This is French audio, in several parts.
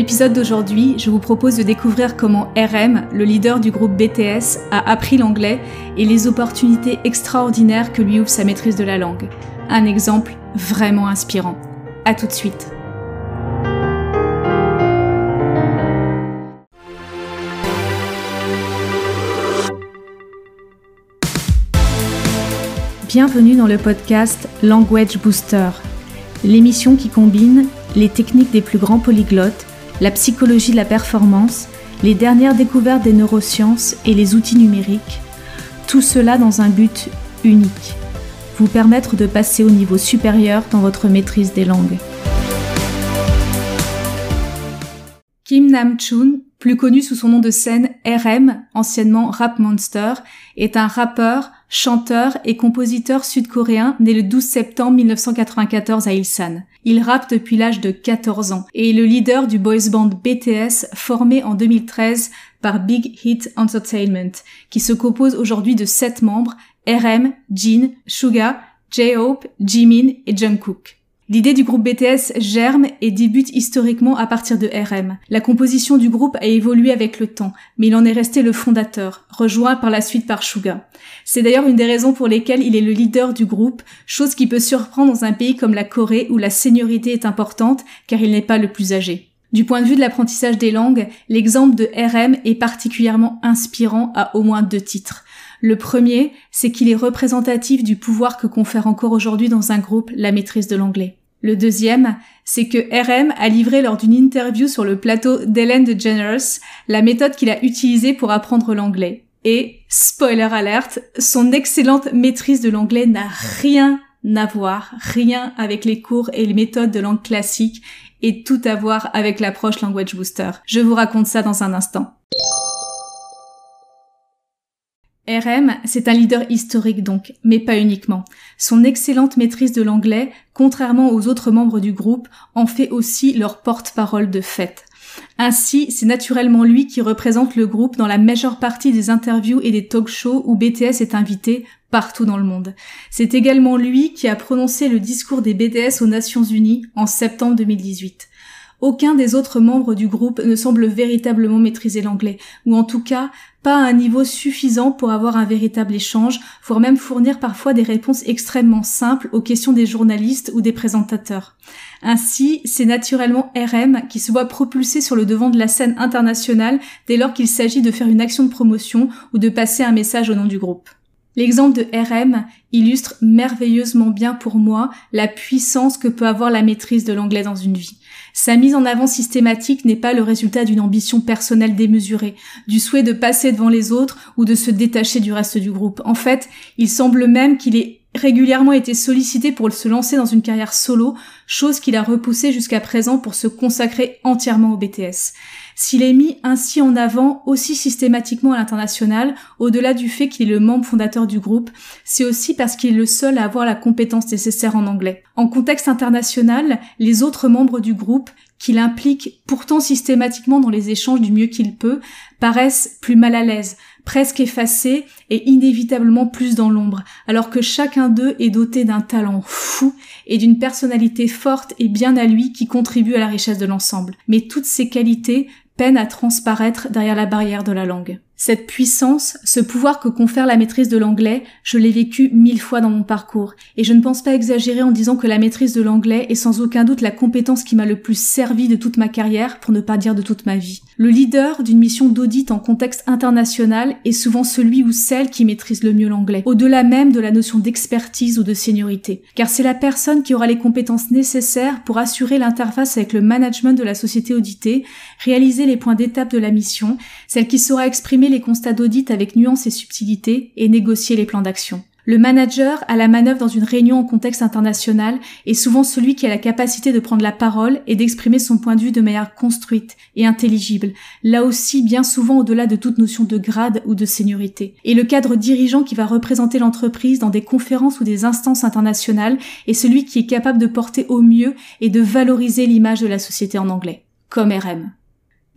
l'épisode d'aujourd'hui, je vous propose de découvrir comment RM, le leader du groupe BTS, a appris l'anglais et les opportunités extraordinaires que lui ouvre sa maîtrise de la langue. Un exemple vraiment inspirant. A tout de suite. Bienvenue dans le podcast Language Booster, l'émission qui combine les techniques des plus grands polyglottes, la psychologie de la performance, les dernières découvertes des neurosciences et les outils numériques, tout cela dans un but unique, vous permettre de passer au niveau supérieur dans votre maîtrise des langues. Kim Nam-chun, plus connu sous son nom de scène RM, anciennement Rap Monster, est un rappeur, chanteur et compositeur sud-coréen né le 12 septembre 1994 à Ilsan. Il rappe depuis l'âge de 14 ans et est le leader du boys band BTS formé en 2013 par Big Hit Entertainment, qui se compose aujourd'hui de 7 membres, RM, Jin, Suga, J-Hope, Jimin et Jungkook. L'idée du groupe BTS germe et débute historiquement à partir de RM. La composition du groupe a évolué avec le temps, mais il en est resté le fondateur, rejoint par la suite par Suga. C'est d'ailleurs une des raisons pour lesquelles il est le leader du groupe, chose qui peut surprendre dans un pays comme la Corée où la seniorité est importante car il n'est pas le plus âgé. Du point de vue de l'apprentissage des langues, l'exemple de RM est particulièrement inspirant à au moins deux titres. Le premier, c'est qu'il est représentatif du pouvoir que confère encore aujourd'hui dans un groupe la maîtrise de l'anglais. Le deuxième, c'est que RM a livré lors d'une interview sur le plateau d'Ellen DeGeneres la méthode qu'il a utilisée pour apprendre l'anglais. Et, spoiler alert, son excellente maîtrise de l'anglais n'a rien à voir, rien avec les cours et les méthodes de langue classique et tout à voir avec l'approche Language Booster. Je vous raconte ça dans un instant. RM, c'est un leader historique donc, mais pas uniquement. Son excellente maîtrise de l'anglais, contrairement aux autres membres du groupe, en fait aussi leur porte-parole de fait. Ainsi, c'est naturellement lui qui représente le groupe dans la majeure partie des interviews et des talk shows où BTS est invité partout dans le monde. C'est également lui qui a prononcé le discours des BTS aux Nations Unies en septembre 2018 aucun des autres membres du groupe ne semble véritablement maîtriser l'anglais, ou en tout cas pas à un niveau suffisant pour avoir un véritable échange, voire même fournir parfois des réponses extrêmement simples aux questions des journalistes ou des présentateurs. Ainsi, c'est naturellement RM qui se voit propulsé sur le devant de la scène internationale dès lors qu'il s'agit de faire une action de promotion ou de passer un message au nom du groupe. L'exemple de RM illustre merveilleusement bien pour moi la puissance que peut avoir la maîtrise de l'anglais dans une vie. Sa mise en avant systématique n'est pas le résultat d'une ambition personnelle démesurée, du souhait de passer devant les autres ou de se détacher du reste du groupe. En fait, il semble même qu'il ait régulièrement été sollicité pour se lancer dans une carrière solo, chose qu'il a repoussée jusqu'à présent pour se consacrer entièrement au BTS. S'il est mis ainsi en avant aussi systématiquement à l'international, au-delà du fait qu'il est le membre fondateur du groupe, c'est aussi parce qu'il est le seul à avoir la compétence nécessaire en anglais. En contexte international, les autres membres du groupe, qu'il implique pourtant systématiquement dans les échanges du mieux qu'il peut, paraissent plus mal à l'aise, presque effacés et inévitablement plus dans l'ombre, alors que chacun d'eux est doté d'un talent fou et d'une personnalité forte et bien à lui qui contribue à la richesse de l'ensemble. Mais toutes ces qualités peine à transparaître derrière la barrière de la langue. Cette puissance, ce pouvoir que confère la maîtrise de l'anglais, je l'ai vécu mille fois dans mon parcours, et je ne pense pas exagérer en disant que la maîtrise de l'anglais est sans aucun doute la compétence qui m'a le plus servi de toute ma carrière, pour ne pas dire de toute ma vie. Le leader d'une mission d'audit en contexte international est souvent celui ou celle qui maîtrise le mieux l'anglais, au-delà même de la notion d'expertise ou de seniorité, car c'est la personne qui aura les compétences nécessaires pour assurer l'interface avec le management de la société auditée, réaliser les points d'étape de la mission, celle qui saura exprimer les constats d'audit avec nuance et subtilité et négocier les plans d'action. Le manager à la manœuvre dans une réunion en contexte international est souvent celui qui a la capacité de prendre la parole et d'exprimer son point de vue de manière construite et intelligible, là aussi bien souvent au-delà de toute notion de grade ou de seniorité. Et le cadre dirigeant qui va représenter l'entreprise dans des conférences ou des instances internationales est celui qui est capable de porter au mieux et de valoriser l'image de la société en anglais, comme RM.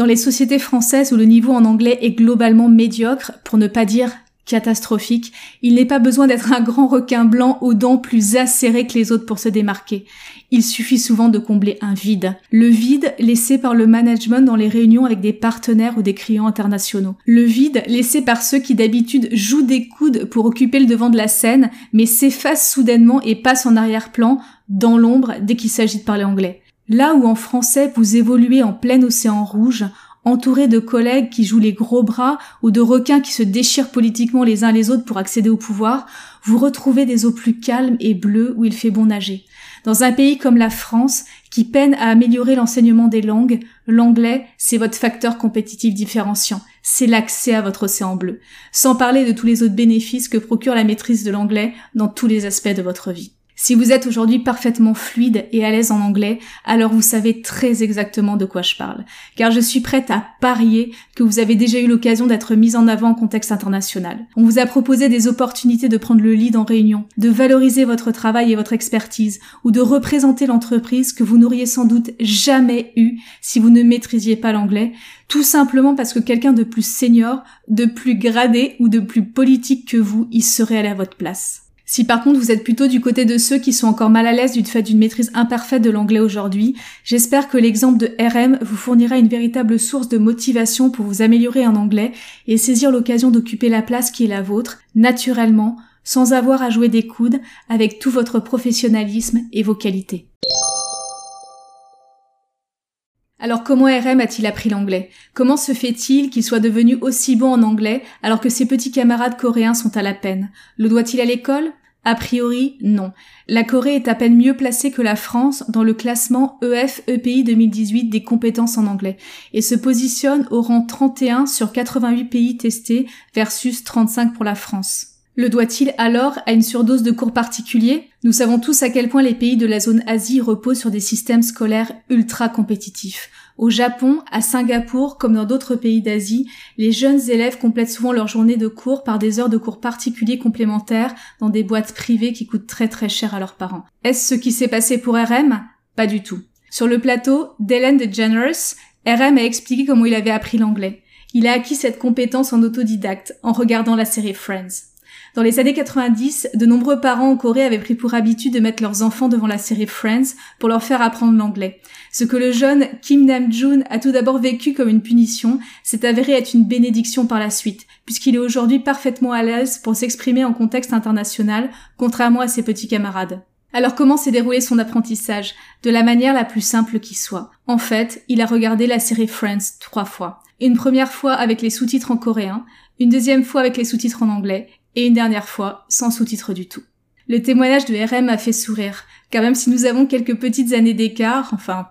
Dans les sociétés françaises où le niveau en anglais est globalement médiocre, pour ne pas dire catastrophique, il n'est pas besoin d'être un grand requin blanc aux dents plus acérées que les autres pour se démarquer. Il suffit souvent de combler un vide. Le vide laissé par le management dans les réunions avec des partenaires ou des clients internationaux. Le vide laissé par ceux qui d'habitude jouent des coudes pour occuper le devant de la scène, mais s'effacent soudainement et passent en arrière-plan, dans l'ombre, dès qu'il s'agit de parler anglais. Là où en français vous évoluez en plein océan rouge, entouré de collègues qui jouent les gros bras ou de requins qui se déchirent politiquement les uns les autres pour accéder au pouvoir, vous retrouvez des eaux plus calmes et bleues où il fait bon nager. Dans un pays comme la France, qui peine à améliorer l'enseignement des langues, l'anglais, c'est votre facteur compétitif différenciant. C'est l'accès à votre océan bleu. Sans parler de tous les autres bénéfices que procure la maîtrise de l'anglais dans tous les aspects de votre vie. Si vous êtes aujourd'hui parfaitement fluide et à l'aise en anglais, alors vous savez très exactement de quoi je parle. Car je suis prête à parier que vous avez déjà eu l'occasion d'être mise en avant en contexte international. On vous a proposé des opportunités de prendre le lead en réunion, de valoriser votre travail et votre expertise, ou de représenter l'entreprise que vous n'auriez sans doute jamais eu si vous ne maîtrisiez pas l'anglais, tout simplement parce que quelqu'un de plus senior, de plus gradé ou de plus politique que vous y serait allé à votre place. Si par contre vous êtes plutôt du côté de ceux qui sont encore mal à l'aise du fait d'une maîtrise imparfaite de l'anglais aujourd'hui, j'espère que l'exemple de RM vous fournira une véritable source de motivation pour vous améliorer en anglais et saisir l'occasion d'occuper la place qui est la vôtre, naturellement, sans avoir à jouer des coudes, avec tout votre professionnalisme et vos qualités. Alors comment RM a-t-il appris l'anglais? Comment se fait-il qu'il soit devenu aussi bon en anglais alors que ses petits camarades coréens sont à la peine? Le doit-il à l'école? A priori, non. La Corée est à peine mieux placée que la France dans le classement EF-EPI 2018 des compétences en anglais et se positionne au rang 31 sur 88 pays testés versus 35 pour la France. Le doit-il alors à une surdose de cours particuliers? Nous savons tous à quel point les pays de la zone Asie reposent sur des systèmes scolaires ultra compétitifs. Au Japon, à Singapour, comme dans d'autres pays d'Asie, les jeunes élèves complètent souvent leur journée de cours par des heures de cours particuliers complémentaires dans des boîtes privées qui coûtent très très cher à leurs parents. Est-ce ce qui s'est passé pour RM Pas du tout. Sur le plateau d'Ellen DeGeneres, RM a expliqué comment il avait appris l'anglais. Il a acquis cette compétence en autodidacte, en regardant la série Friends. Dans les années 90, de nombreux parents en Corée avaient pris pour habitude de mettre leurs enfants devant la série Friends pour leur faire apprendre l'anglais. Ce que le jeune Kim Nam-joon a tout d'abord vécu comme une punition s'est avéré être une bénédiction par la suite, puisqu'il est aujourd'hui parfaitement à l'aise pour s'exprimer en contexte international, contrairement à ses petits camarades. Alors comment s'est déroulé son apprentissage? De la manière la plus simple qui soit. En fait, il a regardé la série Friends trois fois. Une première fois avec les sous-titres en coréen, une deuxième fois avec les sous-titres en anglais, et une dernière fois sans sous-titres du tout. Le témoignage de RM a fait sourire, car même si nous avons quelques petites années d'écart, enfin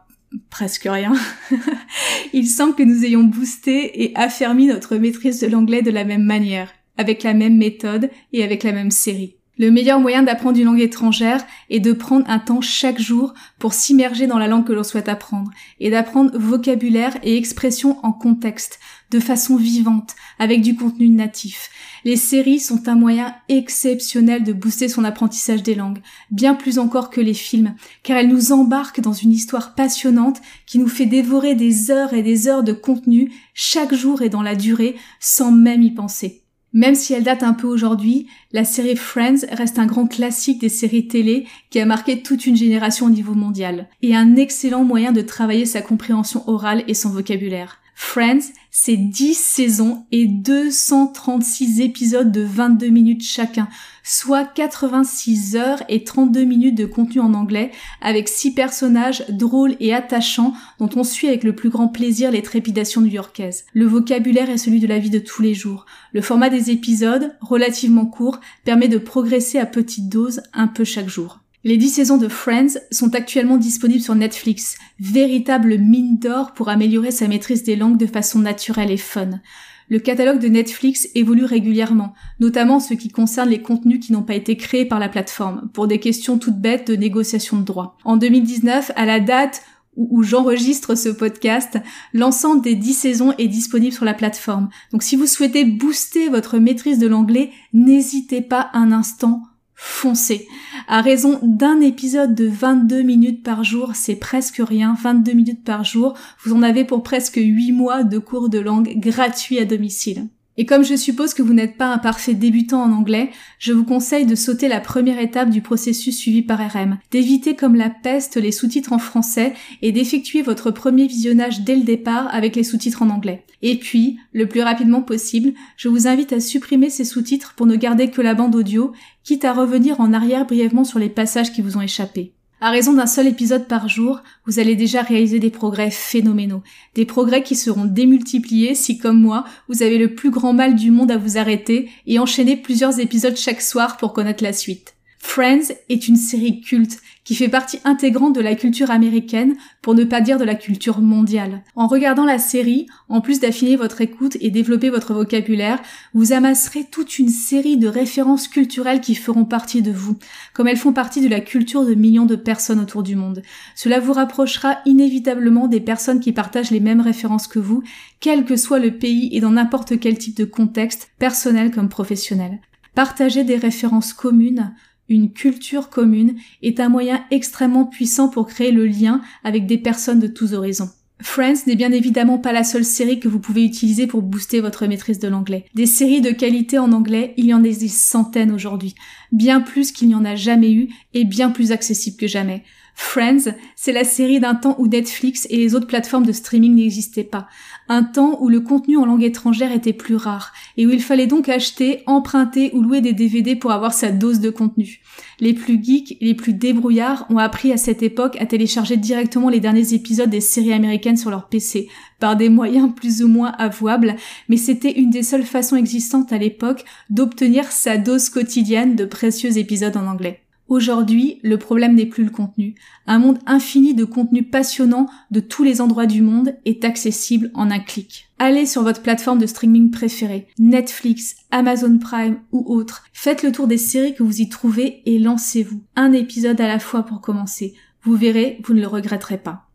presque rien, il semble que nous ayons boosté et affermi notre maîtrise de l'anglais de la même manière, avec la même méthode et avec la même série. Le meilleur moyen d'apprendre une langue étrangère est de prendre un temps chaque jour pour s'immerger dans la langue que l'on souhaite apprendre et d'apprendre vocabulaire et expression en contexte, de façon vivante, avec du contenu natif. Les séries sont un moyen exceptionnel de booster son apprentissage des langues, bien plus encore que les films, car elles nous embarquent dans une histoire passionnante qui nous fait dévorer des heures et des heures de contenu chaque jour et dans la durée sans même y penser. Même si elle date un peu aujourd'hui, la série Friends reste un grand classique des séries télé qui a marqué toute une génération au niveau mondial, et un excellent moyen de travailler sa compréhension orale et son vocabulaire. Friends, c'est 10 saisons et 236 épisodes de 22 minutes chacun, soit 86 heures et 32 minutes de contenu en anglais, avec 6 personnages drôles et attachants dont on suit avec le plus grand plaisir les trépidations new-yorkaises. Le vocabulaire est celui de la vie de tous les jours. Le format des épisodes, relativement court, permet de progresser à petite dose un peu chaque jour. Les dix saisons de Friends sont actuellement disponibles sur Netflix, véritable mine d'or pour améliorer sa maîtrise des langues de façon naturelle et fun. Le catalogue de Netflix évolue régulièrement, notamment en ce qui concerne les contenus qui n'ont pas été créés par la plateforme, pour des questions toutes bêtes de négociation de droits. En 2019, à la date où j'enregistre ce podcast, l'ensemble des dix saisons est disponible sur la plateforme. Donc si vous souhaitez booster votre maîtrise de l'anglais, n'hésitez pas un instant, foncez. À raison d'un épisode de 22 minutes par jour, c'est presque rien, 22 minutes par jour, vous en avez pour presque 8 mois de cours de langue gratuits à domicile. Et comme je suppose que vous n'êtes pas un parfait débutant en anglais, je vous conseille de sauter la première étape du processus suivi par RM, d'éviter comme la peste les sous-titres en français et d'effectuer votre premier visionnage dès le départ avec les sous-titres en anglais. Et puis, le plus rapidement possible, je vous invite à supprimer ces sous-titres pour ne garder que la bande audio, quitte à revenir en arrière brièvement sur les passages qui vous ont échappé. À raison d'un seul épisode par jour, vous allez déjà réaliser des progrès phénoménaux. Des progrès qui seront démultipliés si, comme moi, vous avez le plus grand mal du monde à vous arrêter et enchaîner plusieurs épisodes chaque soir pour connaître la suite. Friends est une série culte qui fait partie intégrante de la culture américaine, pour ne pas dire de la culture mondiale. En regardant la série, en plus d'affiner votre écoute et développer votre vocabulaire, vous amasserez toute une série de références culturelles qui feront partie de vous, comme elles font partie de la culture de millions de personnes autour du monde. Cela vous rapprochera inévitablement des personnes qui partagent les mêmes références que vous, quel que soit le pays et dans n'importe quel type de contexte, personnel comme professionnel. Partager des références communes, une culture commune est un moyen extrêmement puissant pour créer le lien avec des personnes de tous horizons. Friends n'est bien évidemment pas la seule série que vous pouvez utiliser pour booster votre maîtrise de l'anglais. Des séries de qualité en anglais, il y en des centaines aujourd'hui, bien plus qu'il n'y en a jamais eu et bien plus accessible que jamais. Friends, c'est la série d'un temps où Netflix et les autres plateformes de streaming n'existaient pas. Un temps où le contenu en langue étrangère était plus rare et où il fallait donc acheter, emprunter ou louer des DVD pour avoir sa dose de contenu. Les plus geeks les plus débrouillards ont appris à cette époque à télécharger directement les derniers épisodes des séries américaines sur leur PC, par des moyens plus ou moins avouables, mais c'était une des seules façons existantes à l'époque d'obtenir sa dose quotidienne de précieux épisodes en anglais. Aujourd'hui, le problème n'est plus le contenu. Un monde infini de contenus passionnants de tous les endroits du monde est accessible en un clic. Allez sur votre plateforme de streaming préférée, Netflix, Amazon Prime ou autre. Faites le tour des séries que vous y trouvez et lancez-vous. Un épisode à la fois pour commencer. Vous verrez, vous ne le regretterez pas.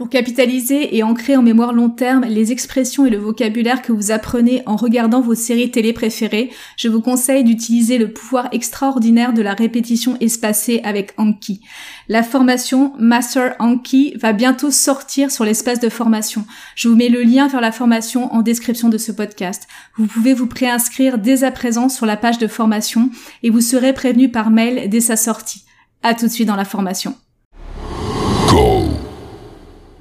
Pour capitaliser et ancrer en mémoire long terme les expressions et le vocabulaire que vous apprenez en regardant vos séries télé préférées, je vous conseille d'utiliser le pouvoir extraordinaire de la répétition espacée avec Anki. La formation Master Anki va bientôt sortir sur l'espace de formation. Je vous mets le lien vers la formation en description de ce podcast. Vous pouvez vous préinscrire dès à présent sur la page de formation et vous serez prévenu par mail dès sa sortie. À tout de suite dans la formation.